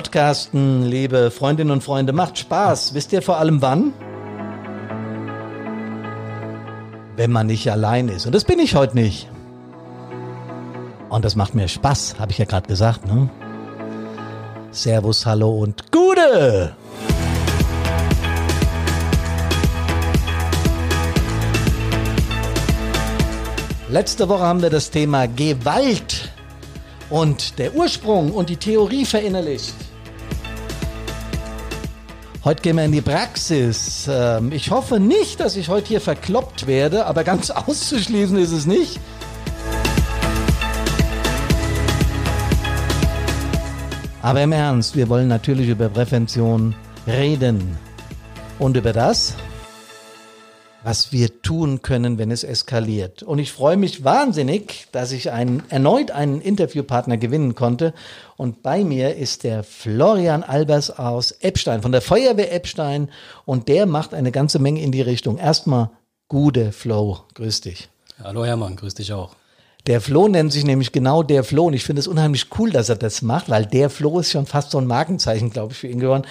Podcasten, liebe Freundinnen und Freunde, macht Spaß. Wisst ihr vor allem wann? Wenn man nicht allein ist. Und das bin ich heute nicht. Und das macht mir Spaß, habe ich ja gerade gesagt. Ne? Servus, hallo und Gute! Letzte Woche haben wir das Thema Gewalt und der Ursprung und die Theorie verinnerlicht. Heute gehen wir in die Praxis. Ähm, ich hoffe nicht, dass ich heute hier verkloppt werde, aber ganz auszuschließen ist es nicht. Aber im Ernst, wir wollen natürlich über Prävention reden. Und über das, was wir tun können, wenn es eskaliert. Und ich freue mich wahnsinnig, dass ich einen, erneut einen Interviewpartner gewinnen konnte. Und bei mir ist der Florian Albers aus Eppstein, von der Feuerwehr Eppstein. Und der macht eine ganze Menge in die Richtung. Erstmal gute Flow. Grüß dich. Hallo Hermann, grüß dich auch. Der Flo nennt sich nämlich genau der Flo und ich finde es unheimlich cool, dass er das macht, weil der Flo ist schon fast so ein Markenzeichen, glaube ich, für ihn geworden.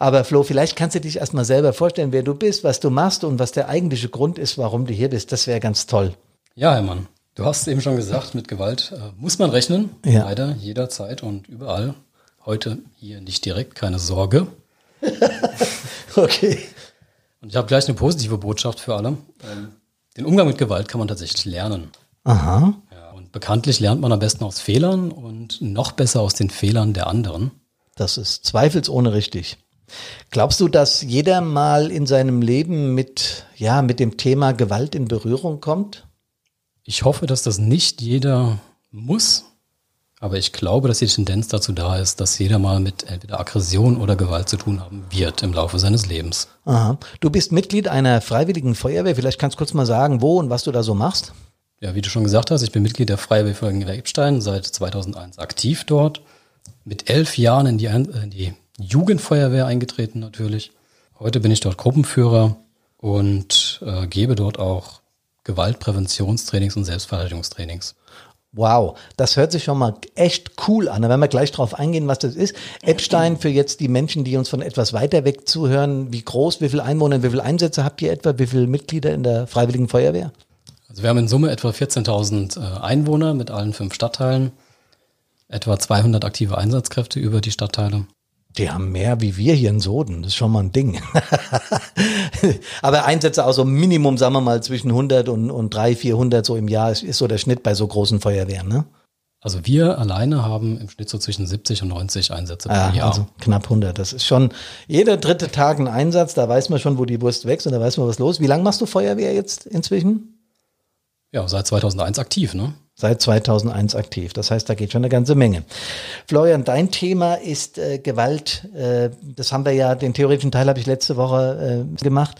Aber Flo, vielleicht kannst du dich erstmal selber vorstellen, wer du bist, was du machst und was der eigentliche Grund ist, warum du hier bist. Das wäre ganz toll. Ja, Hermann, du hast eben schon gesagt, mit Gewalt äh, muss man rechnen, ja. leider jederzeit und überall. Heute hier nicht direkt, keine Sorge. okay. Und ich habe gleich eine positive Botschaft für alle. Ähm, den Umgang mit Gewalt kann man tatsächlich lernen. Aha. Bekanntlich lernt man am besten aus Fehlern und noch besser aus den Fehlern der anderen. Das ist zweifelsohne richtig. Glaubst du, dass jeder mal in seinem Leben mit, ja, mit dem Thema Gewalt in Berührung kommt? Ich hoffe, dass das nicht jeder muss, aber ich glaube, dass die Tendenz dazu da ist, dass jeder mal mit entweder Aggression oder Gewalt zu tun haben wird im Laufe seines Lebens. Aha. Du bist Mitglied einer freiwilligen Feuerwehr. Vielleicht kannst du kurz mal sagen, wo und was du da so machst? Ja, wie du schon gesagt hast, ich bin Mitglied der Freiwilligen Ebstein, seit 2001 aktiv dort. Mit elf Jahren in die, in die Jugendfeuerwehr eingetreten natürlich. Heute bin ich dort Gruppenführer und äh, gebe dort auch Gewaltpräventionstrainings und Selbstverteidigungstrainings. Wow, das hört sich schon mal echt cool an. Da werden wir gleich drauf eingehen, was das ist. Epstein für jetzt die Menschen, die uns von etwas weiter weg zuhören. Wie groß, wie viele Einwohner, wie viele Einsätze habt ihr etwa? Wie viele Mitglieder in der Freiwilligen Feuerwehr? Also wir haben in Summe etwa 14.000 äh, Einwohner mit allen fünf Stadtteilen, etwa 200 aktive Einsatzkräfte über die Stadtteile. Die haben mehr wie wir hier in Soden. Das ist schon mal ein Ding. Aber Einsätze auch so Minimum, sagen wir mal, zwischen 100 und, und 300, 400 so im Jahr ist, ist so der Schnitt bei so großen Feuerwehren, ne? Also wir alleine haben im Schnitt so zwischen 70 und 90 Einsätze pro ah, Jahr. Also knapp 100. Das ist schon jeder dritte Tag ein Einsatz. Da weiß man schon, wo die Wurst wächst und da weiß man, was los. Wie lange machst du Feuerwehr jetzt inzwischen? Ja, seit 2001 aktiv, ne? Seit 2001 aktiv. Das heißt, da geht schon eine ganze Menge. Florian, dein Thema ist äh, Gewalt. Äh, das haben wir ja, den theoretischen Teil habe ich letzte Woche äh, gemacht.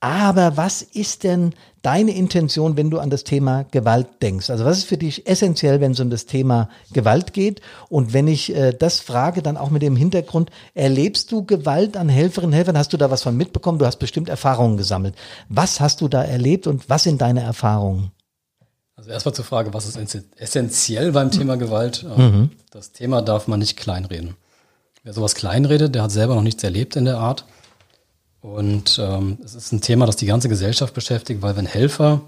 Aber was ist denn deine Intention, wenn du an das Thema Gewalt denkst? Also was ist für dich essentiell, wenn es um das Thema Gewalt geht? Und wenn ich äh, das frage, dann auch mit dem Hintergrund, erlebst du Gewalt an Helferinnen und Helfern? Hast du da was von mitbekommen? Du hast bestimmt Erfahrungen gesammelt. Was hast du da erlebt und was sind deine Erfahrungen? Also erstmal zur Frage, was ist essentiell beim Thema Gewalt? Ähm, mhm. Das Thema darf man nicht kleinreden. Wer sowas kleinredet, der hat selber noch nichts erlebt in der Art. Und ähm, es ist ein Thema, das die ganze Gesellschaft beschäftigt, weil wenn Helfer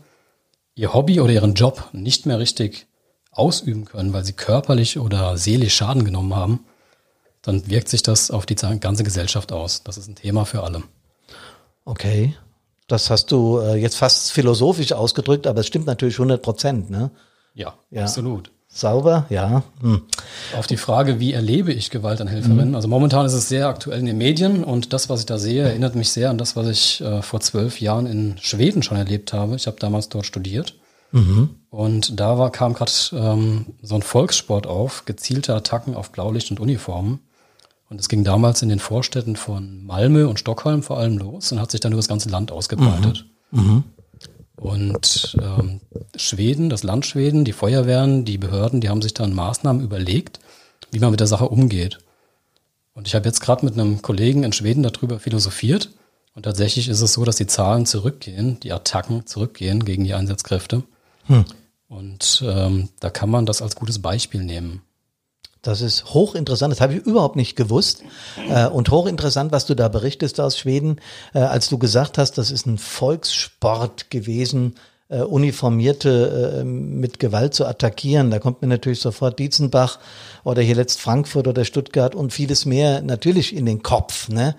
ihr Hobby oder ihren Job nicht mehr richtig ausüben können, weil sie körperlich oder seelisch Schaden genommen haben, dann wirkt sich das auf die ganze Gesellschaft aus. Das ist ein Thema für alle. Okay. Das hast du äh, jetzt fast philosophisch ausgedrückt, aber es stimmt natürlich 100 Prozent, ne? Ja, ja, absolut. Sauber, ja. Hm. Auf die Frage, wie erlebe ich Gewalt an Helferinnen? Mhm. Also momentan ist es sehr aktuell in den Medien und das, was ich da sehe, erinnert mich sehr an das, was ich äh, vor zwölf Jahren in Schweden schon erlebt habe. Ich habe damals dort studiert. Mhm. Und da war, kam gerade ähm, so ein Volkssport auf, gezielte Attacken auf Blaulicht und Uniformen. Und es ging damals in den Vorstädten von Malmö und Stockholm vor allem los und hat sich dann über das ganze Land ausgebreitet. Mhm. Mhm. Und ähm, Schweden, das Land Schweden, die Feuerwehren, die Behörden, die haben sich dann Maßnahmen überlegt, wie man mit der Sache umgeht. Und ich habe jetzt gerade mit einem Kollegen in Schweden darüber philosophiert. Und tatsächlich ist es so, dass die Zahlen zurückgehen, die Attacken zurückgehen gegen die Einsatzkräfte. Hm. Und ähm, da kann man das als gutes Beispiel nehmen. Das ist hochinteressant, das habe ich überhaupt nicht gewusst. Äh, und hochinteressant, was du da berichtest aus Schweden, äh, als du gesagt hast, das ist ein Volkssport gewesen, äh, Uniformierte mit Gewalt zu attackieren. Da kommt mir natürlich sofort Dietzenbach oder hier letzt Frankfurt oder Stuttgart und vieles mehr natürlich in den Kopf. Ne?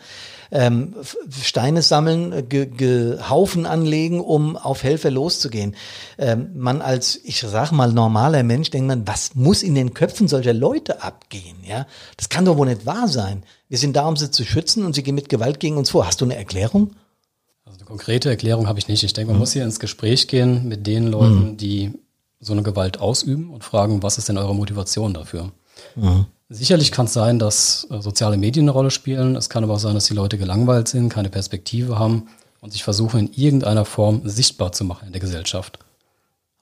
Ähm, Steine sammeln, äh, ge, ge, Haufen anlegen, um auf Helfer loszugehen. Ähm, man als, ich sag mal, normaler Mensch denkt man, was muss in den Köpfen solcher Leute abgehen? Ja, das kann doch wohl nicht wahr sein. Wir sind da, um sie zu schützen und sie gehen mit Gewalt gegen uns vor. Hast du eine Erklärung? Also eine konkrete Erklärung habe ich nicht. Ich denke, man mhm. muss hier ins Gespräch gehen mit den Leuten, mhm. die so eine Gewalt ausüben und fragen, was ist denn eure Motivation dafür? Mhm. Sicherlich kann es sein, dass äh, soziale Medien eine Rolle spielen. Es kann aber auch sein, dass die Leute gelangweilt sind, keine Perspektive haben und sich versuchen, in irgendeiner Form sichtbar zu machen in der Gesellschaft.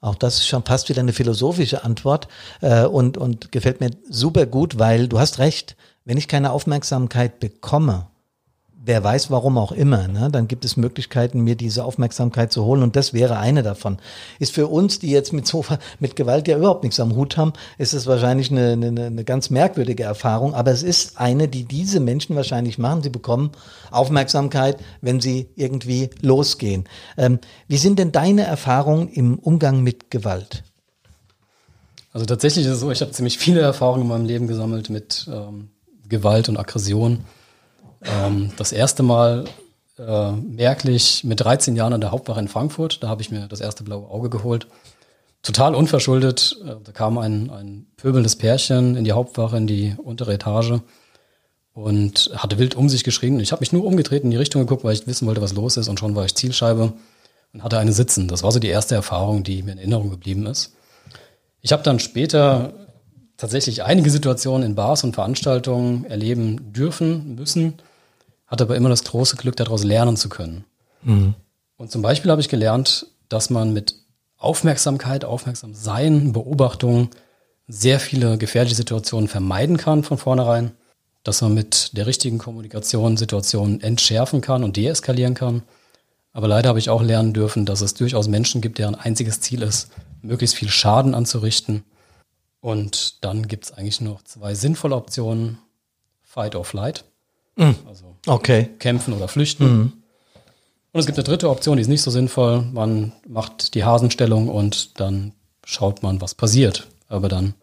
Auch das ist schon fast wieder eine philosophische Antwort äh, und, und gefällt mir super gut, weil du hast recht, wenn ich keine Aufmerksamkeit bekomme, wer weiß warum auch immer, ne, dann gibt es Möglichkeiten, mir diese Aufmerksamkeit zu holen und das wäre eine davon. Ist für uns, die jetzt mit so mit Gewalt ja überhaupt nichts am Hut haben, ist es wahrscheinlich eine, eine, eine ganz merkwürdige Erfahrung, aber es ist eine, die diese Menschen wahrscheinlich machen. Sie bekommen Aufmerksamkeit, wenn sie irgendwie losgehen. Ähm, wie sind denn deine Erfahrungen im Umgang mit Gewalt? Also tatsächlich ist es so, ich habe ziemlich viele Erfahrungen in meinem Leben gesammelt mit ähm, Gewalt und Aggression. Ähm, das erste Mal äh, merklich mit 13 Jahren an der Hauptwache in Frankfurt. Da habe ich mir das erste blaue Auge geholt. Total unverschuldet. Äh, da kam ein, ein pöbelndes Pärchen in die Hauptwache, in die untere Etage und hatte wild um sich geschrien. Ich habe mich nur umgedreht in die Richtung geguckt, weil ich wissen wollte, was los ist. Und schon war ich Zielscheibe und hatte eine Sitzen. Das war so die erste Erfahrung, die mir in Erinnerung geblieben ist. Ich habe dann später tatsächlich einige Situationen in Bars und Veranstaltungen erleben dürfen, müssen hatte aber immer das große Glück, daraus lernen zu können. Mhm. Und zum Beispiel habe ich gelernt, dass man mit Aufmerksamkeit, aufmerksam sein, Beobachtung sehr viele gefährliche Situationen vermeiden kann von vornherein, dass man mit der richtigen Kommunikation Situationen entschärfen kann und deeskalieren kann. Aber leider habe ich auch lernen dürfen, dass es durchaus Menschen gibt, deren einziges Ziel ist, möglichst viel Schaden anzurichten. Und dann gibt es eigentlich noch zwei sinnvolle Optionen, Fight or Flight. Mhm. Also okay. kämpfen oder flüchten. Mhm. Und es gibt eine dritte Option, die ist nicht so sinnvoll. Man macht die Hasenstellung und dann schaut man, was passiert. Aber dann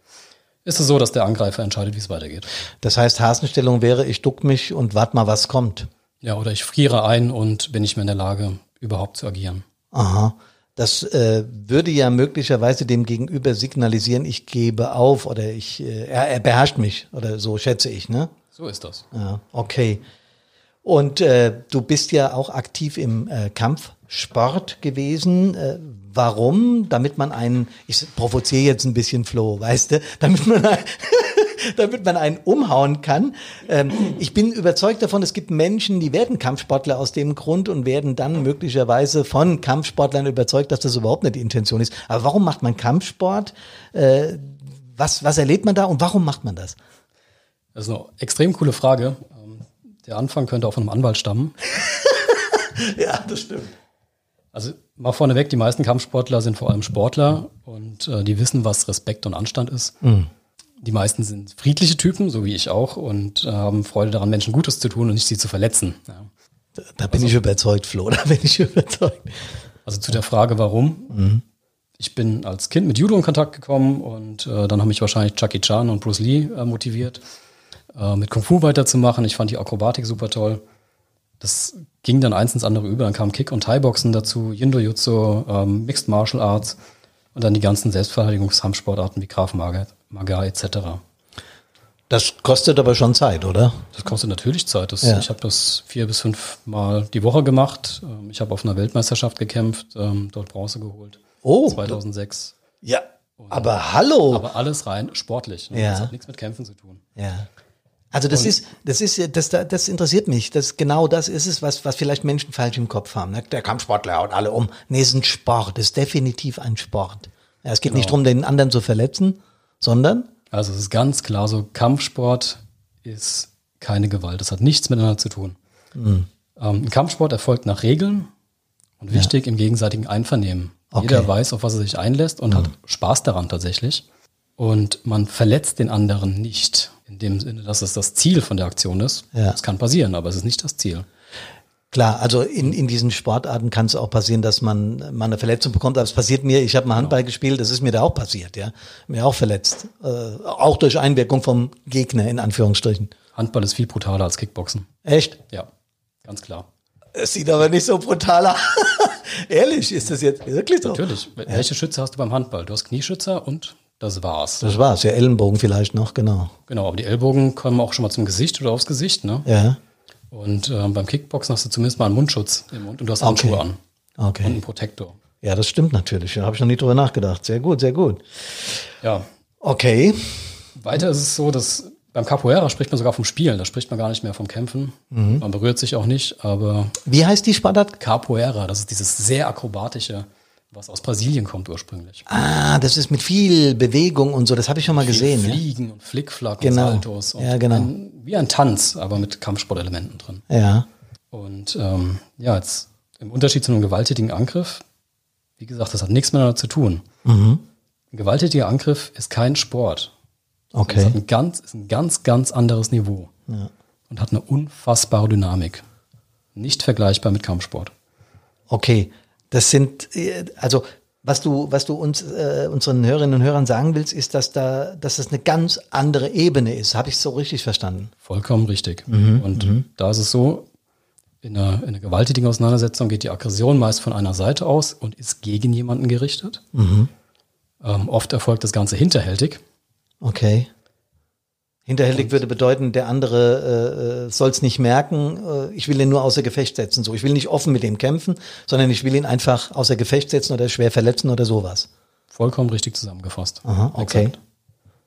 ist es so, dass der Angreifer entscheidet, wie es weitergeht. Das heißt, Hasenstellung wäre, ich duck mich und warte mal, was kommt. Ja, oder ich friere ein und bin nicht mehr in der Lage, überhaupt zu agieren. Aha. Das äh, würde ja möglicherweise dem Gegenüber signalisieren, ich gebe auf oder ich, äh, er, er beherrscht mich oder so schätze ich, ne? So ist das. Ja, okay. Und äh, du bist ja auch aktiv im äh, Kampfsport gewesen. Äh, warum? Damit man einen, ich provoziere jetzt ein bisschen Flo, weißt du, damit man damit man einen umhauen kann. Ähm, ich bin überzeugt davon, es gibt Menschen, die werden Kampfsportler aus dem Grund und werden dann möglicherweise von Kampfsportlern überzeugt, dass das überhaupt nicht die Intention ist. Aber warum macht man Kampfsport? Äh, was, was erlebt man da und warum macht man das? Das ist eine extrem coole Frage. Der Anfang könnte auch von einem Anwalt stammen. ja, das stimmt. Also mal vorneweg, die meisten Kampfsportler sind vor allem Sportler und äh, die wissen, was Respekt und Anstand ist. Mhm. Die meisten sind friedliche Typen, so wie ich auch, und äh, haben Freude daran, Menschen Gutes zu tun und nicht sie zu verletzen. Ja. Da, da, bin also, ich überzeugt, Flo, da bin ich überzeugt. Also zu der Frage, warum. Mhm. Ich bin als Kind mit Judo in Kontakt gekommen und äh, dann haben mich wahrscheinlich Chucky Chan und Bruce Lee äh, motiviert äh, mit Kung Fu weiterzumachen. Ich fand die Akrobatik super toll. Das ging dann eins ins andere über. Dann kam Kick- und Thai-Boxen dazu, Jindo-Jutsu, ähm, Mixed Martial Arts und dann die ganzen Selbstverteidigungskampfsportarten wie Graf Maga, Maga etc. Das kostet aber schon Zeit, oder? Das kostet natürlich Zeit. Das, ja. Ich habe das vier bis fünf Mal die Woche gemacht. Ähm, ich habe auf einer Weltmeisterschaft gekämpft, ähm, dort Bronze geholt. Oh. 2006. Ja, aber hallo. Aber alles rein sportlich. Ne? Ja. Das hat nichts mit Kämpfen zu tun. Ja. Also das und ist, das ist, das, das interessiert mich. Das genau das ist es, was, was vielleicht Menschen falsch im Kopf haben. Ne? Der Kampfsportler haut alle um. Nee, es ist ein Sport. Es ist definitiv ein Sport. Ja, es geht genau. nicht darum, den anderen zu verletzen, sondern? Also es ist ganz klar so, Kampfsport ist keine Gewalt. Das hat nichts miteinander zu tun. Mhm. Ähm, ein Kampfsport erfolgt nach Regeln und wichtig ja. im gegenseitigen Einvernehmen. Okay. Jeder weiß, auf was er sich einlässt und mhm. hat Spaß daran tatsächlich. und man verletzt den anderen nicht. In dem Sinne, dass es das Ziel von der Aktion ist. Ja. Das kann passieren, aber es ist nicht das Ziel. Klar, also in, in diesen Sportarten kann es auch passieren, dass man mal eine Verletzung bekommt. Aber es passiert mir, ich habe mal Handball gespielt, das ist mir da auch passiert, ja. Mir auch verletzt. Äh, auch durch Einwirkung vom Gegner, in Anführungsstrichen. Handball ist viel brutaler als Kickboxen. Echt? Ja, ganz klar. Es sieht aber nicht so brutal aus. Ehrlich, ist das jetzt wirklich so? Natürlich. Welche Schütze hast du beim Handball? Du hast Knieschützer und das war's. Das war's, ja, Ellenbogen vielleicht noch, genau. Genau, aber die Ellbogen kommen auch schon mal zum Gesicht oder aufs Gesicht, ne? Ja, Und äh, beim Kickboxen hast du zumindest mal einen Mundschutz im Mund und du hast Okay. Handschuhe an und okay. einen Protektor. Ja, das stimmt natürlich. Da habe ich noch nie drüber nachgedacht. Sehr gut, sehr gut. Ja. Okay. Weiter ist es so, dass beim Capoeira spricht man sogar vom Spielen, da spricht man gar nicht mehr vom Kämpfen. Man berührt sich auch nicht, aber Wie heißt die Sportart? Capoeira, das ist dieses sehr akrobatische, was aus Brasilien kommt ursprünglich. Ah, das ist mit viel Bewegung und so. Das habe ich schon mal gesehen. Ja? Fliegen und Flickflack Genau. und Saltos. Und Ja, genau. Ein, wie ein Tanz, aber mit Kampfsportelementen drin. ja. Und ähm, ja, jetzt im Unterschied zu einem gewalttätigen Angriff, wie gesagt, das hat nichts miteinander zu tun. Mhm. Ein gewalttätiger Angriff ist kein Sport. Das Okay. hat ein ganz, ist ein ganz, ganz anderes Niveau und hat eine unfassbare Dynamik. Nicht vergleichbar mit Kampfsport. Okay. Das sind, äh, also was du, was du uns, äh, unseren Hörerinnen und Hörern sagen willst, ist, dass da, dass das eine ganz andere Ebene ist. Habe ich so richtig verstanden? Vollkommen richtig. Mhm, Und da ist es so, in einer, in einer gewalttätigen Auseinandersetzung geht die Aggression meist von einer Seite aus und ist gegen jemanden gerichtet. Mhm. Ähm, oft erfolgt das Ganze hinterhältig. Okay. Hinterhältig würde bedeuten, der andere äh, soll es nicht merken, äh, ich will ihn nur außer Gefecht setzen. So, ich will nicht offen mit ihm kämpfen, sondern ich will ihn einfach außer Gefecht setzen oder schwer verletzen oder sowas. Vollkommen richtig zusammengefasst. Aha, okay. Exakt.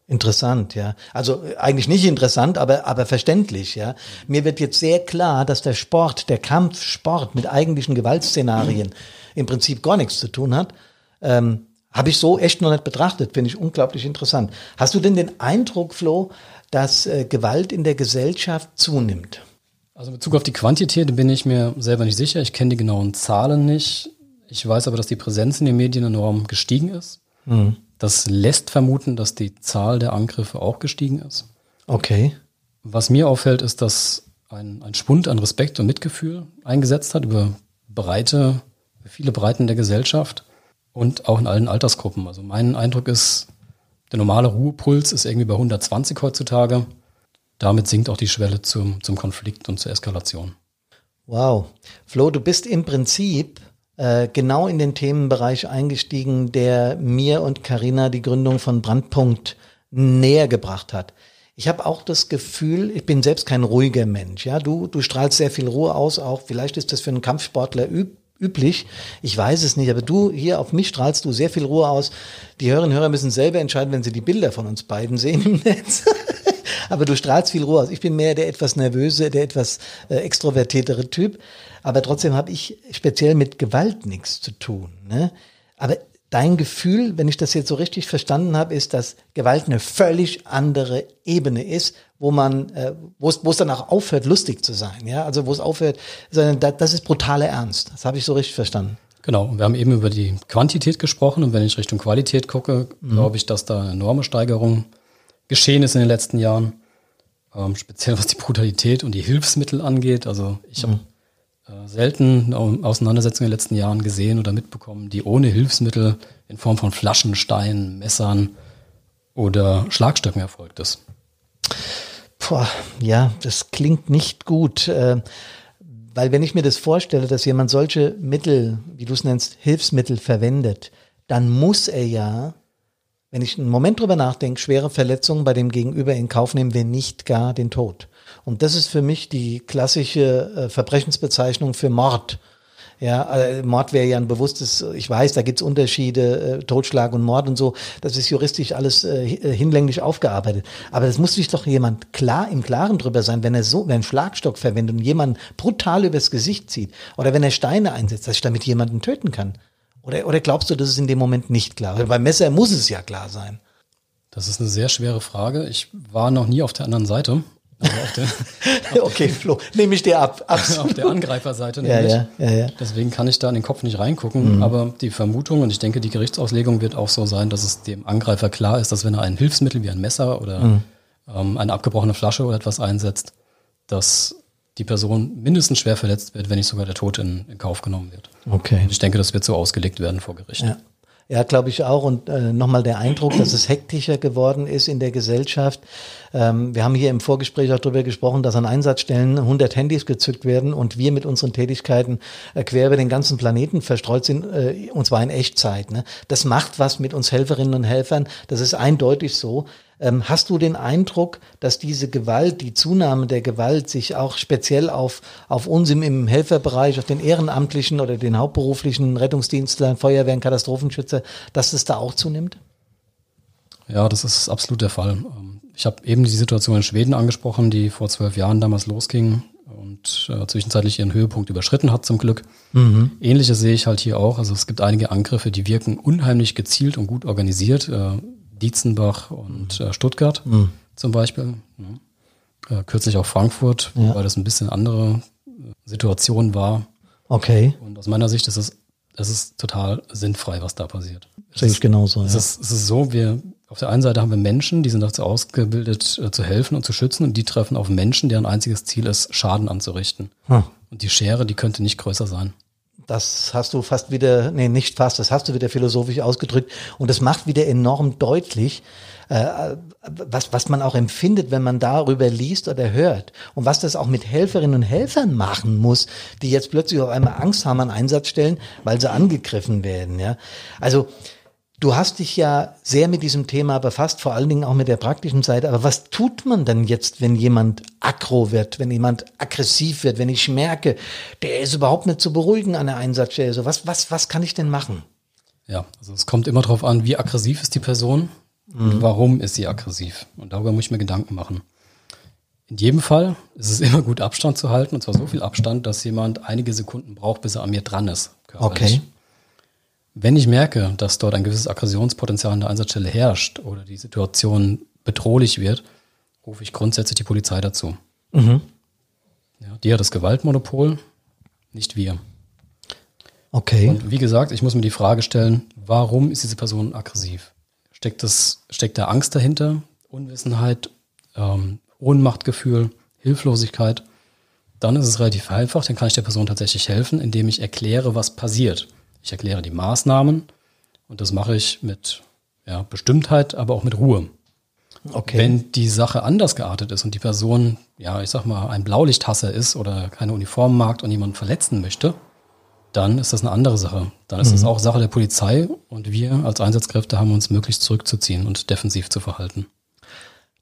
Interessant, ja. Also äh, eigentlich nicht interessant, aber, aber verständlich, ja. Mir wird jetzt sehr klar, dass der Sport, der Kampfsport mit eigentlichen Gewaltszenarien im Prinzip gar nichts zu tun hat. Ähm, Habe ich so echt noch nicht betrachtet, finde ich unglaublich interessant. Hast du denn den Eindruck, Flo, dass äh, Gewalt in der Gesellschaft zunimmt? Also in Bezug auf die Quantität bin ich mir selber nicht sicher. Ich kenne die genauen Zahlen nicht. Ich weiß aber, dass die Präsenz in den Medien enorm gestiegen ist. Mhm. Das lässt vermuten, dass die Zahl der Angriffe auch gestiegen ist. Okay. Was mir auffällt, ist, dass ein, ein Spund an Respekt und Mitgefühl eingesetzt hat über breite, viele Breiten der Gesellschaft und auch in allen Altersgruppen. Also mein Eindruck ist, der normale Ruhepuls ist irgendwie bei 120 heutzutage. Damit sinkt auch die Schwelle zum, zum Konflikt und zur Eskalation. Wow. Flo, du bist im Prinzip äh, genau in den Themenbereich eingestiegen, der mir und Karina die Gründung von Brandpunkt näher gebracht hat. Ich habe auch das Gefühl, ich bin selbst kein ruhiger Mensch. Ja, du, du strahlst sehr viel Ruhe aus, auch vielleicht ist das für einen Kampfsportler üb üblich. Ich weiß es nicht, aber du hier auf mich strahlst du sehr viel Ruhe aus. Die Hörerinnen und Hörer müssen selber entscheiden, wenn sie die Bilder von uns beiden sehen im Netz. aber du strahlst viel Ruhe aus. Ich bin mehr der etwas nervöse, der etwas äh, extrovertiertere Typ. Aber trotzdem habe ich speziell mit Gewalt nichts zu tun. Ne? Aber dein Gefühl, wenn ich das jetzt so richtig verstanden habe, ist, dass Gewalt eine völlig andere Ebene ist, wo man, äh, wo es, wo es dann auch aufhört, lustig zu sein. Ja, also wo es aufhört, sondern da, das ist brutaler Ernst. Das habe ich so richtig verstanden. Genau, und wir haben eben über die Quantität gesprochen und wenn ich Richtung Qualität gucke, glaube ich, dass da eine enorme Steigerung geschehen ist in den letzten Jahren. Ähm, speziell was die Brutalität und die Hilfsmittel angeht. Also ich habe äh, selten eine Auseinandersetzungen in den letzten Jahren gesehen oder mitbekommen, die ohne Hilfsmittel in Form von Flaschen, Steinen, Messern oder Schlagstöcken erfolgt ist. Boah, ja, das klingt nicht gut. Äh, weil wenn ich mir das vorstelle, dass jemand solche Mittel, wie du es nennst, Hilfsmittel verwendet, dann muss er ja, wenn ich einen Moment drüber nachdenke, schwere Verletzungen bei dem Gegenüber in Kauf nehmen, wenn nicht gar den Tod. Und das ist für mich die klassische äh, Verbrechensbezeichnung für Mord. Ja, äh, Mord wäre ja ein bewusstes, ich weiß, da gibt's Unterschiede, äh, Totschlag und Mord und so, das ist juristisch alles äh, äh, hinlänglich aufgearbeitet. Aber das muss sich doch jemand klar im Klaren drüber sein, wenn er so, wenn einen Schlagstock verwendet und jemanden brutal übers Gesicht zieht oder wenn er Steine einsetzt, dass ich damit jemanden töten kann. Oder, oder glaubst du, das ist in dem Moment nicht klar? Weil beim Messer muss es ja klar sein. Das ist eine sehr schwere Frage. Ich war noch nie auf der anderen Seite. der, okay, Flo, nehme ich dir ab. Absolut. Auf der Angreiferseite ja, ja, ja, ja. Deswegen kann ich da in den Kopf nicht reingucken. Mhm. Aber die Vermutung, und ich denke, die Gerichtsauslegung wird auch so sein, dass es dem Angreifer klar ist, dass wenn er ein Hilfsmittel wie ein Messer oder mhm. ähm, eine abgebrochene Flasche oder etwas einsetzt, dass die Person mindestens schwer verletzt wird, wenn nicht sogar der Tod in, in Kauf genommen wird. Okay. Und ich denke, das wird so ausgelegt werden vor Gericht. Ja. Ja, glaube ich auch. Und äh, nochmal der Eindruck, dass es hektischer geworden ist in der Gesellschaft. Ähm, wir haben hier im Vorgespräch auch darüber gesprochen, dass an Einsatzstellen 100 Handys gezückt werden und wir mit unseren Tätigkeiten äh, quer über den ganzen Planeten verstreut sind, äh, und zwar in Echtzeit. Ne? Das macht was mit uns Helferinnen und Helfern. Das ist eindeutig so. Ähm, hast du den Eindruck, dass diese Gewalt, die Zunahme der Gewalt sich auch speziell auf, auf uns im, im Helferbereich, auf den ehrenamtlichen oder den hauptberuflichen Rettungsdienstlern, Feuerwehren, Katastrophenschützer, dass es da auch zunimmt? Ja, das ist absolut der Fall. Ähm, ich habe eben die Situation in Schweden angesprochen, die vor zwölf Jahren damals losging und äh, zwischenzeitlich ihren Höhepunkt überschritten hat zum Glück. Mhm. Ähnliches sehe ich halt hier auch. Also es gibt einige Angriffe, die wirken unheimlich gezielt und gut organisiert. Äh, Dietzenbach und äh, Stuttgart mhm. zum Beispiel. Ja. Äh, kürzlich auch Frankfurt, ja. weil das ein bisschen andere äh, Situation war. Okay. Und aus meiner Sicht ist es, es ist total sinnfrei, was da passiert. Sehe ich genauso. Es, ja. ist, es ist so, wir auf der einen Seite haben wir Menschen, die sind dazu ausgebildet, äh, zu helfen und zu schützen, und die treffen auf Menschen, deren einziges Ziel ist, Schaden anzurichten. Hm. Und die Schere, die könnte nicht größer sein. Das hast du fast wieder, nee, nicht fast, das hast du wieder philosophisch ausgedrückt. Und das macht wieder enorm deutlich, äh, was, was man auch empfindet, wenn man darüber liest oder hört. Und was das auch mit Helferinnen und Helfern machen muss, die jetzt plötzlich auf einmal Angst haben an Einsatzstellen, weil sie angegriffen werden. Ja? Also Du hast dich ja sehr mit diesem Thema befasst, vor allen Dingen auch mit der praktischen Seite. Aber was tut man denn jetzt, wenn jemand aggro wird, wenn jemand aggressiv wird, wenn ich merke, der ist überhaupt nicht zu beruhigen an der Einsatzstelle? So, was, was, was kann ich denn machen? Ja, also es kommt immer darauf an, wie aggressiv ist die Person mhm. und warum ist sie aggressiv. Und darüber muss ich mir Gedanken machen. In jedem Fall ist es immer gut, Abstand zu halten, und zwar so viel Abstand, dass jemand einige Sekunden braucht, bis er an mir dran ist. Körperlich. Okay. Wenn ich merke, dass dort ein gewisses Aggressionspotenzial an der Einsatzstelle herrscht oder die Situation bedrohlich wird, rufe ich grundsätzlich die Polizei dazu. Mhm. Ja, die hat das Gewaltmonopol, nicht wir. Okay. Und wie gesagt, ich muss mir die Frage stellen, warum ist diese Person aggressiv? Steckt, das, steckt da Angst dahinter, Unwissenheit, ähm, Ohnmachtgefühl, Hilflosigkeit? Dann ist es relativ einfach, dann kann ich der Person tatsächlich helfen, indem ich erkläre, was passiert. Ich erkläre die Maßnahmen und das mache ich mit ja, Bestimmtheit, aber auch mit Ruhe. Okay. Wenn die Sache anders geartet ist und die Person, ja, ich sag mal, ein Blaulichthasser ist oder keine Uniform mag und jemanden verletzen möchte, dann ist das eine andere Sache. Dann ist mhm. das auch Sache der Polizei und wir als Einsatzkräfte haben uns möglichst zurückzuziehen und defensiv zu verhalten.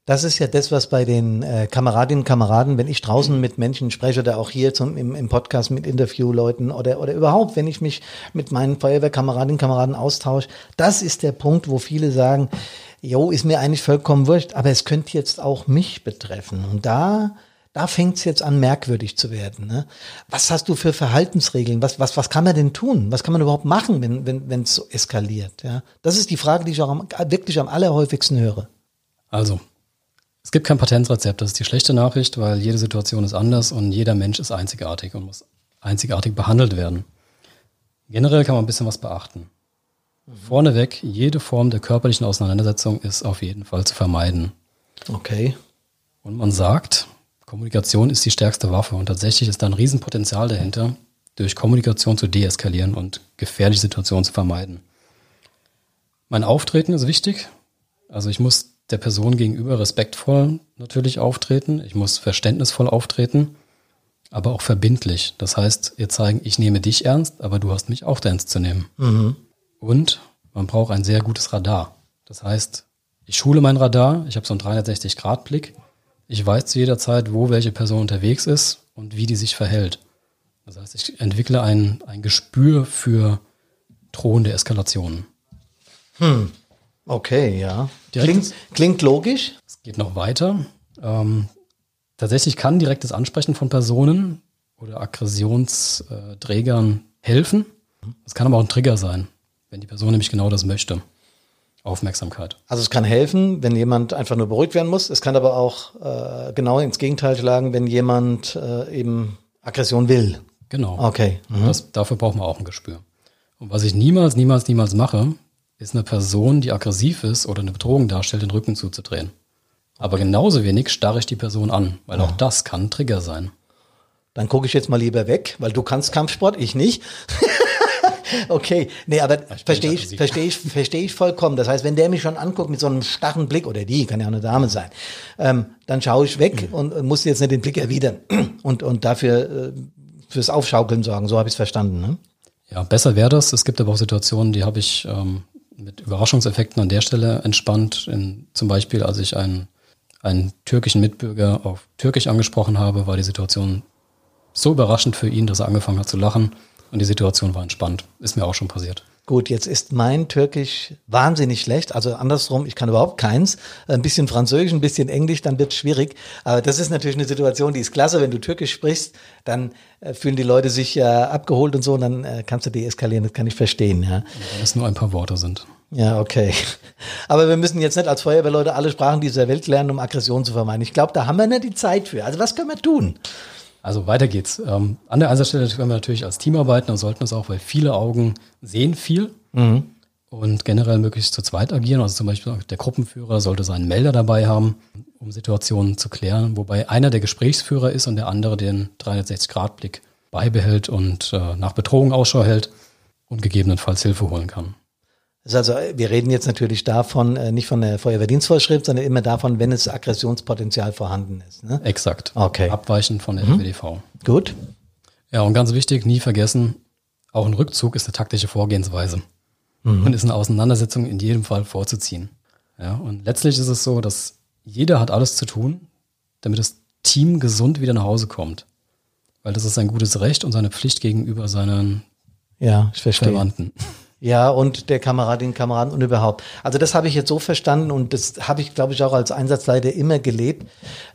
Das ist ja das, was bei den äh, Kameradinnen und Kameraden, wenn ich draußen mit Menschen spreche oder auch hier zum, im, im Podcast mit Interviewleuten oder, oder überhaupt, wenn ich mich mit meinen Feuerwehrkameradinnen und Kameraden austausche, das ist der Punkt, wo viele sagen, jo, ist mir eigentlich vollkommen wurscht, aber es könnte jetzt auch mich betreffen. Und da, da fängt es jetzt an, merkwürdig zu werden. Ne? Was hast du für Verhaltensregeln? Was, was, was kann man denn tun? Was kann man überhaupt machen, wenn wenn wenn, es so eskaliert? Ja? Das ist die Frage, die ich auch am, wirklich am allerhäufigsten höre. Also, es gibt kein Patentrezept, das ist die schlechte Nachricht, weil jede Situation ist anders und jeder Mensch ist einzigartig und muss einzigartig behandelt werden. Generell kann man ein bisschen was beachten. Mhm. Vorneweg, jede Form der körperlichen Auseinandersetzung ist auf jeden Fall zu vermeiden. Okay. Und man sagt, Kommunikation ist die stärkste Waffe und tatsächlich ist da ein Riesenpotenzial dahinter, durch Kommunikation zu deeskalieren und gefährliche Situationen zu vermeiden. Mein Auftreten ist wichtig. Also ich muss der Person gegenüber respektvoll natürlich auftreten. Ich muss verständnisvoll auftreten, aber auch verbindlich. Das heißt, ihr zeigen, ich nehme dich ernst, aber du hast mich auch ernst zu nehmen. Mhm. Und man braucht ein sehr gutes Radar. Das heißt, ich schule mein Radar, ich habe so einen 360-Grad-Blick. Ich weiß zu jeder Zeit, wo welche Person unterwegs ist und wie die sich verhält. Das heißt, ich entwickle ein, ein Gespür für drohende Eskalationen. Hm. Okay, ja. Klingt, klingt logisch. Es geht noch weiter. Ähm, tatsächlich kann direktes Ansprechen von Personen oder Aggressionsträgern helfen. Es kann aber auch ein Trigger sein, wenn die Person nämlich genau das möchte. Aufmerksamkeit. Also es kann helfen, wenn jemand einfach nur beruhigt werden muss. Es kann aber auch äh, genau ins Gegenteil schlagen, wenn jemand äh, eben Aggression will. Genau. Okay. Mhm. Das, dafür braucht man auch ein Gespür. Und was ich niemals, niemals, niemals mache, ist eine Person, die aggressiv ist oder eine Bedrohung darstellt, den Rücken zuzudrehen. Aber genauso wenig starre ich die Person an, weil auch das kann ein Trigger sein. Dann gucke ich jetzt mal lieber weg, weil du kannst Kampfsport, ich nicht. okay, nee, aber verstehe ich, verstehe ich, verstehe ich vollkommen. Das heißt, wenn der mich schon anguckt mit so einem starren Blick, oder die, kann ja auch eine Dame sein, ähm, dann schaue ich weg Mhm. und, und muss jetzt nicht den Blick erwidern und, und dafür äh, fürs Aufschaukeln sorgen. So habe ich es verstanden. Ne? Ja, besser wäre das. Es gibt aber auch Situationen, die habe ich ähm, mit Überraschungseffekten an der Stelle entspannt. In, zum Beispiel, als ich einen, einen türkischen Mitbürger auf Türkisch angesprochen habe, war die Situation so überraschend für ihn, dass er angefangen hat zu lachen und die Situation war entspannt. Ist mir auch schon passiert. Gut, jetzt ist mein Türkisch wahnsinnig schlecht. Also andersrum, ich kann überhaupt keins. Ein bisschen Französisch, ein bisschen Englisch, dann wird es schwierig. Aber das ist natürlich eine Situation, die ist klasse. Wenn du Türkisch sprichst, dann äh, fühlen die Leute sich ja abgeholt und so, und dann äh, kannst du deeskalieren. Das kann ich verstehen, ja. Wenn es nur ein paar Worte sind. Ja, okay. Aber wir müssen jetzt nicht als Feuerwehrleute alle Sprachen dieser Welt lernen, um Aggression zu vermeiden. Ich glaube, da haben wir nicht die Zeit für. Also was können wir tun? Also weiter geht's. Ähm, an der Einsatzstelle können wir natürlich als Team arbeiten und sollten es auch, weil viele Augen sehen viel und generell möglichst zu zweit agieren. Also zum Beispiel der Gruppenführer sollte seinen Melder dabei haben, um Situationen zu klären, wobei einer der Gesprächsführer ist und der andere den 360-Grad-Blick beibehält und äh, nach Bedrohung Ausschau hält und gegebenenfalls Hilfe holen kann. Also, wir reden jetzt natürlich davon, äh, nicht von der Feuerwehrdienstvorschrift, sondern immer davon, wenn es Aggressionspotenzial vorhanden ist. Ne? Exakt. Okay. Abweichend von der WDV. Gut. Ja, und ganz wichtig, nie vergessen, auch ein Rückzug ist eine taktische Vorgehensweise und ist eine Auseinandersetzung in jedem Fall vorzuziehen. Ja, und letztlich ist es so, dass jeder hat alles zu tun, damit das Team gesund wieder nach Hause kommt. Weil das ist sein gutes Recht und seine Pflicht gegenüber seinen Ja, ich verstehe. Verwandten. Ja, und der Kameradin, Kameraden und überhaupt. Also das habe ich jetzt so verstanden und das habe ich, glaube ich, auch als Einsatzleiter immer gelebt.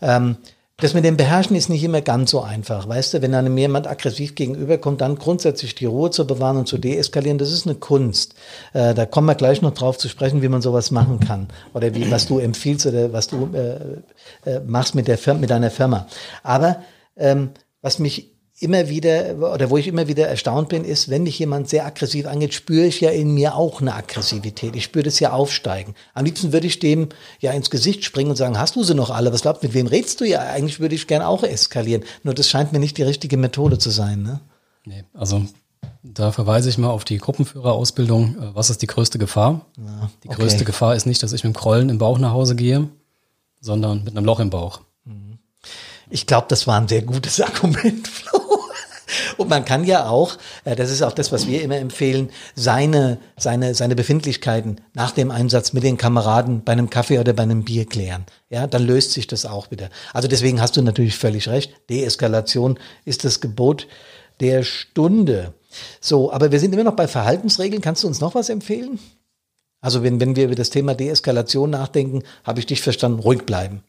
Ähm, das mit dem Beherrschen ist nicht immer ganz so einfach. Weißt du, wenn einem jemand aggressiv gegenüberkommt, dann grundsätzlich die Ruhe zu bewahren und zu deeskalieren, das ist eine Kunst. Äh, da kommen wir gleich noch drauf zu sprechen, wie man sowas machen kann. Oder wie, was du empfiehlst oder was du äh, äh, machst mit, der mit deiner Firma. Aber ähm, was mich immer wieder oder wo ich immer wieder erstaunt bin, ist, wenn mich jemand sehr aggressiv angeht, spüre ich ja in mir auch eine Aggressivität. Ich spüre das ja aufsteigen. Am liebsten würde ich dem ja ins Gesicht springen und sagen, hast du sie noch alle? Was glaubst du, mit wem redest du ja? Eigentlich würde ich gern auch eskalieren. Nur das scheint mir nicht die richtige Methode zu sein. Ne? Nee, also da verweise ich mal auf die Gruppenführerausbildung. Äh, Was ist die größte Gefahr? die okay. größte Gefahr ist nicht, dass ich mit dem Krollen im Bauch nach Hause gehe, sondern mit einem Loch im Bauch. Ich glaube, das war ein sehr gutes Argument, Flo. Und man kann ja auch, äh, das ist auch das, was wir immer empfehlen, seine, seine, seine Befindlichkeiten nach dem Einsatz mit den Kameraden bei einem Kaffee oder bei einem Bier klären. Ja, dann löst sich das auch wieder. Also deswegen hast du natürlich völlig recht. Deeskalation ist das Gebot der Stunde. So, aber wir sind immer noch bei Verhaltensregeln. Kannst du uns noch was empfehlen? Also wenn, wenn wir über das Thema Deeskalation nachdenken, habe ich dich verstanden, ruhig bleiben.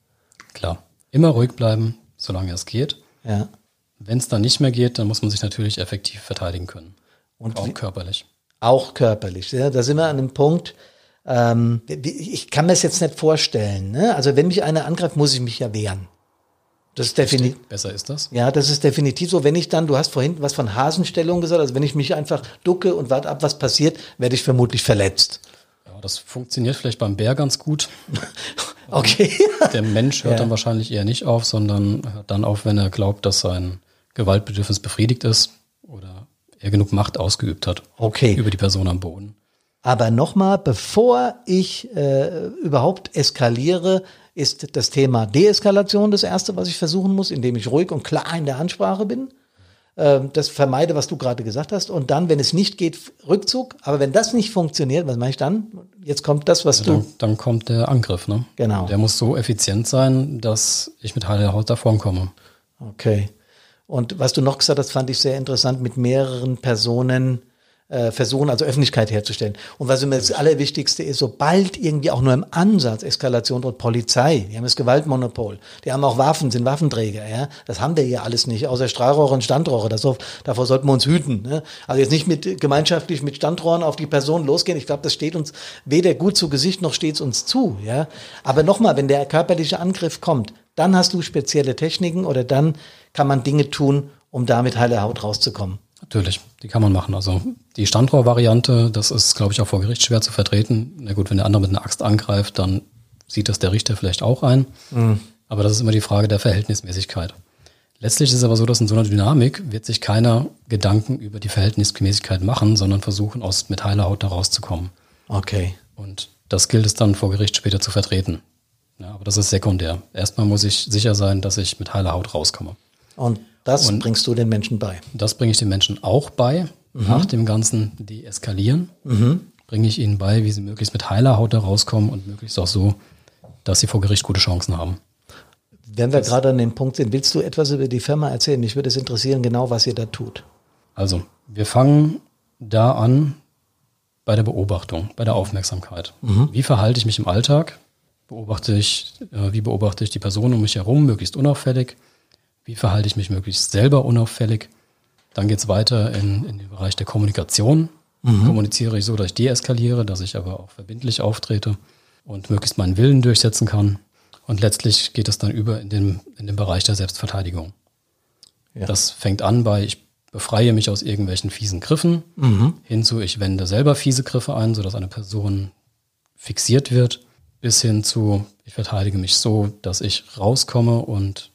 Klar. Immer ruhig bleiben, solange es geht. Ja. Wenn es dann nicht mehr geht, dann muss man sich natürlich effektiv verteidigen können. Und auch wie- körperlich. Auch körperlich. Ja, da sind wir an einem Punkt. Ähm, ich kann mir das jetzt nicht vorstellen. Ne? Also wenn mich einer angreift, muss ich mich ja wehren. Das ist definitiv. Besser ist das. Ja, das ist definitiv so. Wenn ich dann, du hast vorhin was von Hasenstellung gesagt, also wenn ich mich einfach ducke und warte ab, was passiert, werde ich vermutlich verletzt. Ja, das funktioniert vielleicht beim Bär ganz gut. Okay. Der Mensch hört Ja. dann wahrscheinlich eher nicht auf, sondern hört dann auf, wenn er glaubt, dass sein Gewaltbedürfnis befriedigt ist oder er genug Macht ausgeübt hat Okay. über die Person am Boden. Aber nochmal, bevor ich äh, überhaupt eskaliere, ist das Thema Deeskalation das Erste, was ich versuchen muss, indem ich ruhig und klar in der Ansprache bin. Ähm, das vermeide, was du gerade gesagt hast. Und dann, wenn es nicht geht, Rückzug. Aber wenn das nicht funktioniert, was mache ich dann? Jetzt kommt das, was Dann, du. dann kommt der Angriff. Ne? Genau. Der muss so effizient sein, dass ich mit heiler Haut davonkomme. Okay. Und was du noch gesagt hast, fand ich sehr interessant, mit mehreren Personen äh, versuchen, also Öffentlichkeit herzustellen. Und was immer das Allerwichtigste ist, sobald irgendwie auch nur im Ansatz Eskalation droht, Polizei, die haben das Gewaltmonopol, die haben auch Waffen, sind Waffenträger, ja. Das haben wir hier alles nicht, außer Strahlrohre und Standrohre. Das, davor sollten wir uns hüten. Ne? Also jetzt nicht mit gemeinschaftlich mit Standrohren auf die Person losgehen. Ich glaube, das steht uns weder gut zu Gesicht noch steht es uns zu, ja. Aber nochmal, wenn der körperliche Angriff kommt, dann hast du spezielle Techniken oder dann kann man Dinge tun, um da mit heiler Haut rauszukommen. Natürlich, die kann man machen. Also die Standrohrvariante, das ist, glaube ich, auch vor Gericht schwer zu vertreten. Na gut, wenn der andere mit einer Axt angreift, dann sieht das der Richter vielleicht auch ein. Mhm. Aber das ist immer die Frage der Verhältnismäßigkeit. Letztlich ist es aber so, dass in so einer Dynamik wird sich keiner Gedanken über die Verhältnismäßigkeit machen, sondern versuchen, aus mit heiler Haut da rauszukommen. Okay. Und das gilt es dann vor Gericht später zu vertreten. Ja, aber das ist sekundär. Erstmal muss ich sicher sein, dass ich mit heiler Haut rauskomme. Und das und bringst du den Menschen bei. Das bringe ich den Menschen auch bei. Mhm. Nach dem ganzen Deeskalieren mhm. bringe ich ihnen bei, wie sie möglichst mit heiler Haut da rauskommen und möglichst auch so, dass sie vor Gericht gute Chancen haben. Wenn wir das gerade an dem Punkt sind, willst du etwas über die Firma erzählen? Mich würde es interessieren, genau was ihr da tut. Also, wir fangen da an bei der Beobachtung, bei der Aufmerksamkeit. Mhm. Wie verhalte ich mich im Alltag? Beobachte ich, äh, wie beobachte ich die Person um mich herum, möglichst unauffällig? Wie verhalte ich mich möglichst selber unauffällig? Dann geht es weiter in, in den Bereich der Kommunikation. Mhm. Kommuniziere ich so, dass ich deeskaliere, dass ich aber auch verbindlich auftrete und möglichst meinen Willen durchsetzen kann. Und letztlich geht es dann über in den, in den Bereich der Selbstverteidigung. Ja. Das fängt an bei, ich befreie mich aus irgendwelchen fiesen Griffen, mhm. hinzu, ich wende selber fiese Griffe ein, sodass eine Person fixiert wird, bis hin zu, ich verteidige mich so, dass ich rauskomme und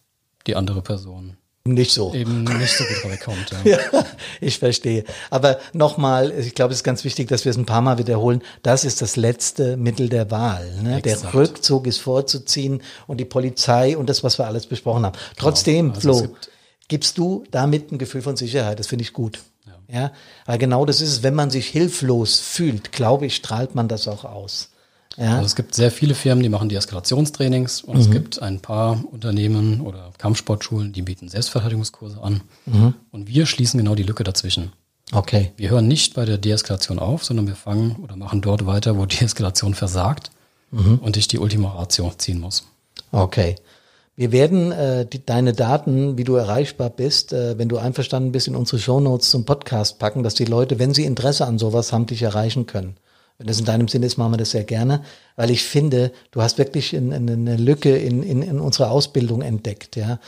die andere Person nicht so. Eben nicht so gut wegkommt. Ja. ja, ich verstehe. Aber nochmal, ich glaube, es ist ganz wichtig, dass wir es ein paar Mal wiederholen. Das ist das letzte Mittel der Wahl. Ne? Der Rückzug ist vorzuziehen und die Polizei und das, was wir alles besprochen haben. Trotzdem, genau. also Flo, gibt gibst du damit ein Gefühl von Sicherheit. Das finde ich gut. Ja. ja, weil genau das ist es, wenn man sich hilflos fühlt, glaube ich, strahlt man das auch aus. Ja. Also es gibt sehr viele Firmen, die machen die Eskalationstrainings und mhm. es gibt ein paar Unternehmen oder Kampfsportschulen, die bieten Selbstverteidigungskurse an. Mhm. Und wir schließen genau die Lücke dazwischen. Okay. Wir hören nicht bei der Deeskalation auf, sondern wir fangen oder machen dort weiter, wo Deeskalation versagt mhm. und ich die Ultima Ratio ziehen muss. Okay. Wir werden äh, die, deine Daten, wie du erreichbar bist, äh, wenn du einverstanden bist, in unsere Shownotes zum Podcast packen, dass die Leute, wenn sie Interesse an sowas haben, dich erreichen können. Wenn das in deinem Sinne ist, machen wir das sehr gerne, weil ich finde, du hast wirklich eine, Lücke in, in, in unserer Ausbildung entdeckt. Ja,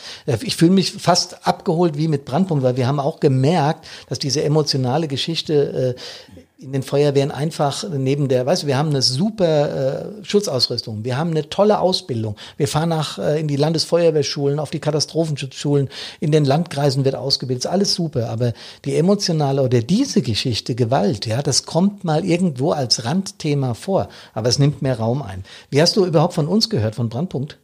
ich fühle mich fast abgeholt wie mit Brandpunkt, weil wir haben auch gemerkt, dass diese emotionale Geschichte äh, in den Feuerwehren einfach neben der, weißt du, wir haben eine super äh, Schutzausrüstung, wir haben eine tolle Ausbildung, wir fahren nach äh, in die Landesfeuerwehrschulen, auf die Katastrophenschutzschulen, in den Landkreisen wird ausgebildet, ist alles super, aber die emotionale oder diese Geschichte Gewalt, ja, das kommt mal irgendwo als Randthema vor, aber es nimmt mehr Raum ein. Wie hast du überhaupt von uns gehört, von Brandpunkt?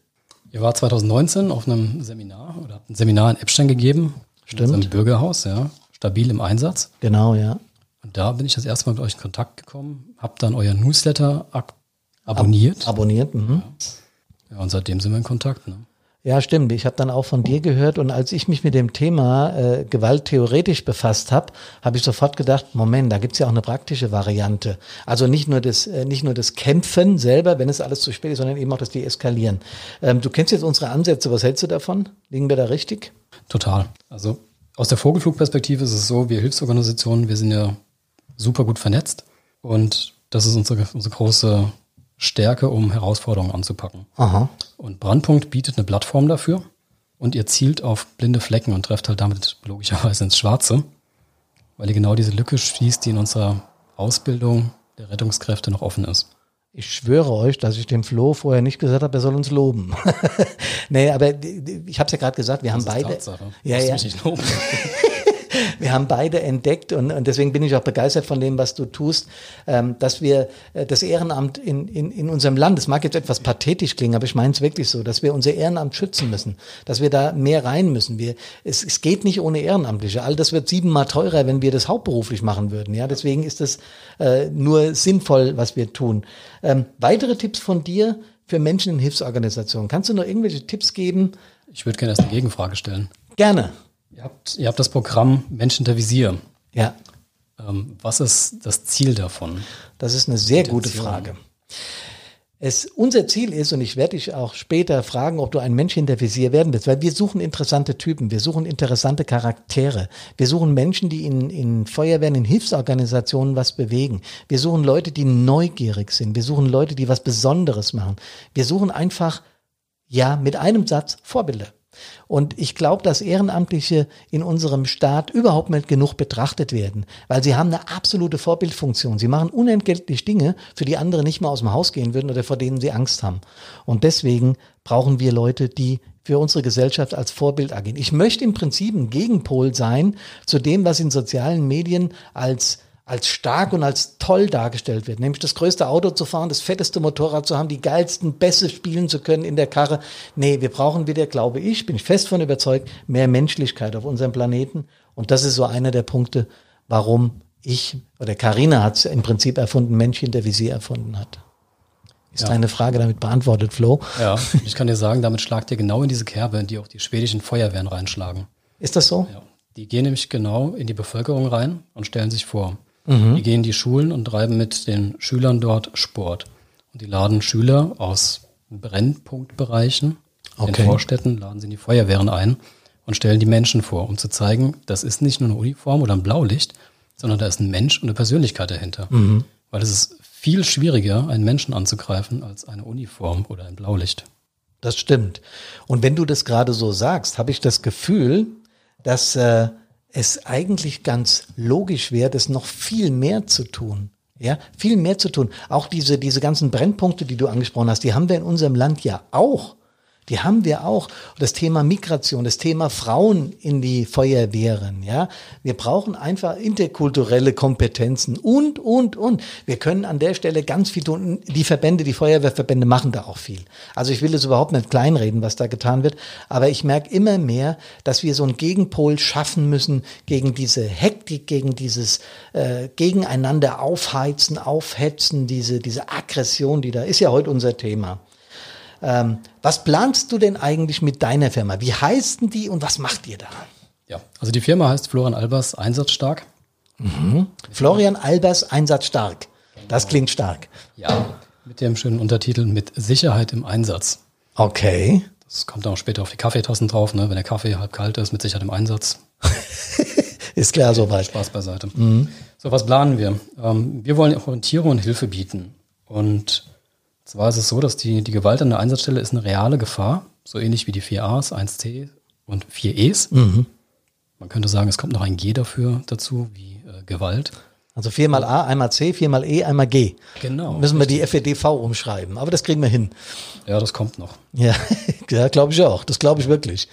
Ihr war 2019 auf einem Seminar oder habt ein Seminar in Epstein gegeben. Stimmt. Im Bürgerhaus, ja. Stabil im Einsatz. Genau, ja. Und da bin ich das erste Mal mit euch in Kontakt gekommen, habe dann euer Newsletter abonniert. Ab abonniert, mhm. ja. Und seitdem sind wir in Kontakt. Ne? Ja, stimmt. Ich habe dann auch von dir gehört und als ich mich mit dem Thema äh, Gewalt theoretisch befasst habe, habe ich sofort gedacht, Moment, da gibt's ja auch eine praktische Variante. Also nicht nur das, äh, nicht nur das Kämpfen selber, wenn es alles zu spät ist, sondern eben auch das Deeskalieren. Ähm, du kennst jetzt unsere Ansätze, was hältst du davon? Liegen wir da richtig? Total. Also aus der Vogelflugperspektive ist es so, wir Hilfsorganisationen, wir sind ja super gut vernetzt und das ist unsere, unsere große Stärke, um Herausforderungen anzupacken. Aha. Und Brandpunkt bietet eine Plattform dafür und ihr zielt auf blinde Flecken und trefft halt damit logischerweise ins Schwarze, weil ihr genau diese Lücke schließt, die in unserer Ausbildung der Rettungskräfte noch offen ist. Ich schwöre euch, dass ich dem Flo vorher nicht gesagt habe, er soll uns loben. nee, aber ich habe es ja gerade gesagt, wir das haben beide. Tatsache. Ja, ja. Mich nicht loben. Wir haben beide entdeckt und, und deswegen bin ich auch begeistert von dem, was du tust, ähm, dass wir äh, das Ehrenamt in, in, in unserem Land, das mag jetzt etwas pathetisch klingen, aber ich meine es wirklich so, dass wir unser Ehrenamt schützen müssen, dass wir da mehr rein müssen. Wir, es, es geht nicht ohne Ehrenamtliche. All das wird siebenmal teurer, wenn wir das hauptberuflich machen würden. Ja, deswegen ist das äh, nur sinnvoll, was wir tun. Ähm, weitere Tipps von dir für Menschen in Hilfsorganisationen. Kannst du noch irgendwelche Tipps geben? Ich würde gerne erst eine Gegenfrage stellen. Gerne. Ihr habt, ihr habt das Programm Menschen der Visier. Ja. Ähm, was ist das Ziel davon? Das ist eine sehr gute Frage. Es, unser Ziel ist, und ich werde dich auch später fragen, ob du ein Mensch hinter Visier werden willst, weil wir suchen interessante Typen, wir suchen interessante Charaktere, wir suchen Menschen, die in, in Feuerwehren, in Hilfsorganisationen was bewegen. Wir suchen Leute, die neugierig sind, wir suchen Leute, die was Besonderes machen. Wir suchen einfach, ja, mit einem Satz Vorbilder. Und ich glaube, dass Ehrenamtliche in unserem Staat überhaupt nicht genug betrachtet werden, weil sie haben eine absolute Vorbildfunktion. Sie machen unentgeltlich Dinge, für die andere nicht mal aus dem Haus gehen würden oder vor denen sie Angst haben. Und deswegen brauchen wir Leute, die für unsere Gesellschaft als Vorbild agieren. Ich möchte im Prinzip ein Gegenpol sein zu dem, was in sozialen Medien als als stark und als toll dargestellt wird, nämlich das größte Auto zu fahren, das fetteste Motorrad zu haben, die geilsten Bässe spielen zu können in der Karre. Nee, wir brauchen wieder, glaube ich, bin ich fest von überzeugt, mehr Menschlichkeit auf unserem Planeten. Und das ist so einer der Punkte, warum ich oder Karina hat es im Prinzip erfunden, Mensch hinter wie sie erfunden hat. Ist ja. deine Frage damit beantwortet, Flo? Ja, ich kann dir sagen, damit schlagt ihr genau in diese Kerbe, in die auch die schwedischen Feuerwehren reinschlagen. Ist das so? Ja. Die gehen nämlich genau in die Bevölkerung rein und stellen sich vor. Mhm. Die gehen in die Schulen und treiben mit den Schülern dort Sport. Und die laden Schüler aus Brennpunktbereichen, okay. in Vorstädten, laden sie in die Feuerwehren ein und stellen die Menschen vor, um zu zeigen, das ist nicht nur eine Uniform oder ein Blaulicht, sondern da ist ein Mensch und eine Persönlichkeit dahinter. Mhm. Weil es ist viel schwieriger, einen Menschen anzugreifen, als eine Uniform oder ein Blaulicht. Das stimmt. Und wenn du das gerade so sagst, habe ich das Gefühl, dass äh, es eigentlich ganz logisch wäre, das noch viel mehr zu tun. Ja, viel mehr zu tun. Auch diese, diese ganzen Brennpunkte, die du angesprochen hast, die haben wir in unserem Land ja auch. Die haben wir auch. Das Thema Migration, das Thema Frauen in die Feuerwehren, ja. Wir brauchen einfach interkulturelle Kompetenzen und, und, und. Wir können an der Stelle ganz viel tun. Die Verbände, die Feuerwehrverbände machen da auch viel. Also ich will es überhaupt nicht kleinreden, was da getan wird. Aber ich merke immer mehr, dass wir so einen Gegenpol schaffen müssen gegen diese Hektik, gegen dieses äh, Gegeneinander aufheizen, aufhetzen, diese, diese Aggression, die da ist ja heute unser Thema. Ähm, was planst du denn eigentlich mit deiner Firma? Wie heißt denn die und was macht ihr da? Ja, also die Firma heißt Florian Albers Einsatzstark. Mhm. Florian Albers Einsatzstark. Das klingt stark. Ja, mit dem schönen Untertitel mit Sicherheit im Einsatz. Okay. Das kommt auch später auf die Kaffeetassen drauf, ne? wenn der Kaffee halb kalt ist, mit Sicherheit im Einsatz. ist klar soweit. Spaß beiseite. Mhm. So, was planen wir? Ähm, wir wollen Orientierung und Hilfe bieten. Und zwar ist es so, dass die, die Gewalt an der Einsatzstelle ist eine reale Gefahr, so ähnlich wie die 4As, 1T und 4Es. Mhm. Man könnte sagen, es kommt noch ein G dafür dazu, wie äh, Gewalt. Also viermal A, einmal C, viermal E, einmal G. Genau. Müssen wir die FEDV umschreiben, aber das kriegen wir hin. Ja, das kommt noch. Ja, ja glaube ich auch. Das glaube ich wirklich.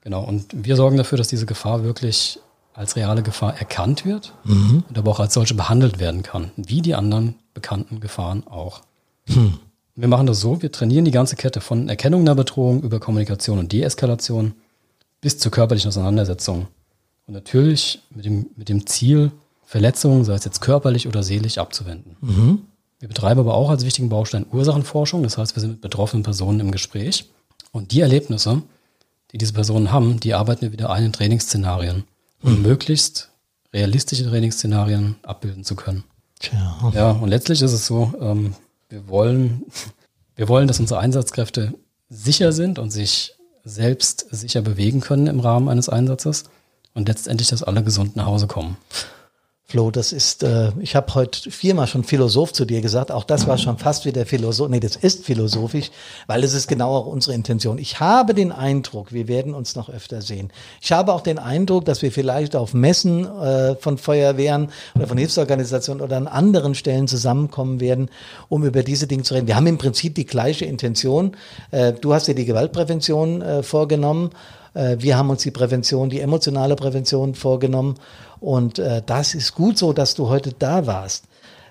Genau, und wir sorgen dafür, dass diese Gefahr wirklich als reale Gefahr erkannt wird mhm. und aber auch als solche behandelt werden kann, wie die anderen bekannten Gefahren auch. Hm. Wir machen das so, wir trainieren die ganze Kette von Erkennung einer Bedrohung über Kommunikation und Deeskalation bis zur körperlichen Auseinandersetzung. Und natürlich mit dem, mit dem Ziel, Verletzungen, sei es jetzt körperlich oder seelisch, abzuwenden. Mhm. Wir betreiben aber auch als wichtigen Baustein Ursachenforschung. Das heißt, wir sind mit betroffenen Personen im Gespräch. Und die Erlebnisse, die diese Personen haben, die arbeiten wir wieder ein in Trainingsszenarien, um mhm. möglichst realistische Trainingsszenarien abbilden zu können. Tja. Ja, und letztlich ist es so, ähm, wir wollen, wir wollen, dass unsere Einsatzkräfte sicher sind und sich selbst sicher bewegen können im Rahmen eines Einsatzes und letztendlich, dass alle gesund nach Hause kommen. Flo, das ist, äh, ich habe heute viermal schon Philosoph zu dir gesagt, auch das war schon fast wie der Philosoph, nee, das ist philosophisch, weil es ist genau auch unsere Intention. Ich habe den Eindruck, wir werden uns noch öfter sehen. Ich habe auch den Eindruck, dass wir vielleicht auf Messen äh, von Feuerwehren oder von Hilfsorganisationen oder an anderen Stellen zusammenkommen werden, um über diese Dinge zu reden. Wir haben im Prinzip die gleiche Intention. Äh, du hast dir die Gewaltprävention äh, vorgenommen. Äh, wir haben uns die Prävention, die emotionale Prävention vorgenommen. Und äh, das ist gut so, dass du heute da warst.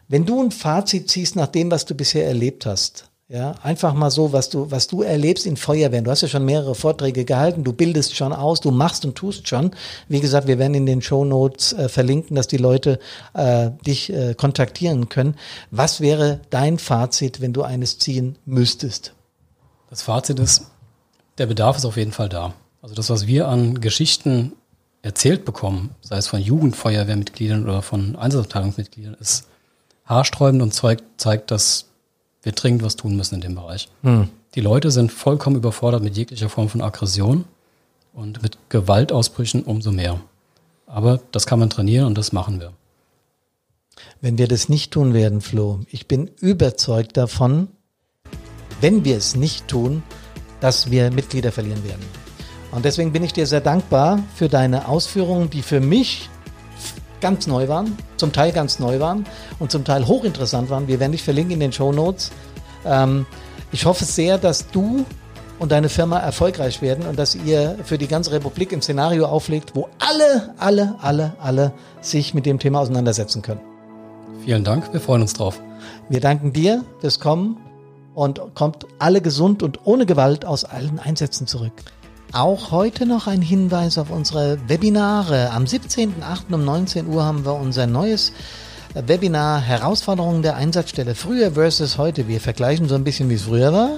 Wenn du ein Fazit ziehst nach dem, was du bisher erlebt hast, ja, einfach mal so, was du, was du erlebst in Feuerwehren. Du hast ja schon mehrere Vorträge gehalten, du bildest schon aus, du machst und tust schon. Wie gesagt, wir werden in den Show Notes äh, verlinken, dass die Leute äh, dich äh, kontaktieren können. Was wäre dein Fazit, wenn du eines ziehen müsstest? Das Fazit ist, der Bedarf ist auf jeden Fall da. Also das, was wir an Geschichten erzählt bekommen, sei es von Jugendfeuerwehrmitgliedern oder von Einsatzabteilungsmitgliedern, ist haarsträubend und zeigt, zeigt, dass wir dringend was tun müssen in dem Bereich. Hm. Die Leute sind vollkommen überfordert mit jeglicher Form von Aggression und mit Gewaltausbrüchen umso mehr. Aber das kann man trainieren und das machen wir. Wenn wir das nicht tun werden, Flo, ich bin überzeugt davon, wenn wir es nicht tun, dass wir Mitglieder verlieren werden. Und deswegen bin ich dir sehr dankbar für deine Ausführungen, die für mich ganz neu waren, zum Teil ganz neu waren und zum Teil hochinteressant waren. Wir werden dich verlinken in den Show Notes. Ähm, ich hoffe sehr, dass du und deine Firma erfolgreich werden und dass ihr für die ganze Republik ein Szenario auflegt, wo alle, alle, alle, alle sich mit dem Thema auseinandersetzen können. Vielen Dank, wir freuen uns drauf. Wir danken dir fürs Kommen und kommt alle gesund und ohne Gewalt aus allen Einsätzen zurück. Auch heute noch ein Hinweis auf unsere Webinare. Am 17.08. um 19 Uhr haben wir unser neues Webinar Herausforderungen der Einsatzstelle. Früher versus heute. Wir vergleichen so ein bisschen, wie es früher war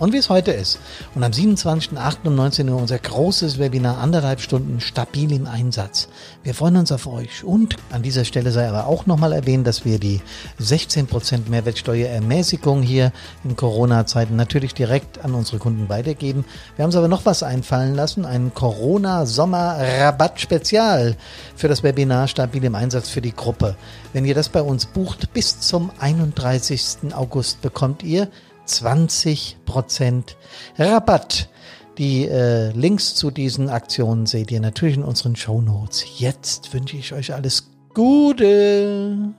und wie es heute ist. Und am 27.08. um 19 Uhr unser großes Webinar, anderthalb Stunden stabil im Einsatz. Wir freuen uns auf euch. Und an dieser Stelle sei aber auch nochmal erwähnt, dass wir die 16% Mehrwertsteuerermäßigung hier in Corona-Zeiten natürlich direkt an unsere Kunden weitergeben. Wir haben uns aber noch was einfallen lassen, ein Corona-Sommer-Rabatt-Spezial für das Webinar stabil im Einsatz für die Gruppe. Wenn ihr das bei uns bucht, bis zum 31. August bekommt ihr 20% Rabatt. Die äh, Links zu diesen Aktionen seht ihr natürlich in unseren Show Notes. Jetzt wünsche ich euch alles Gute.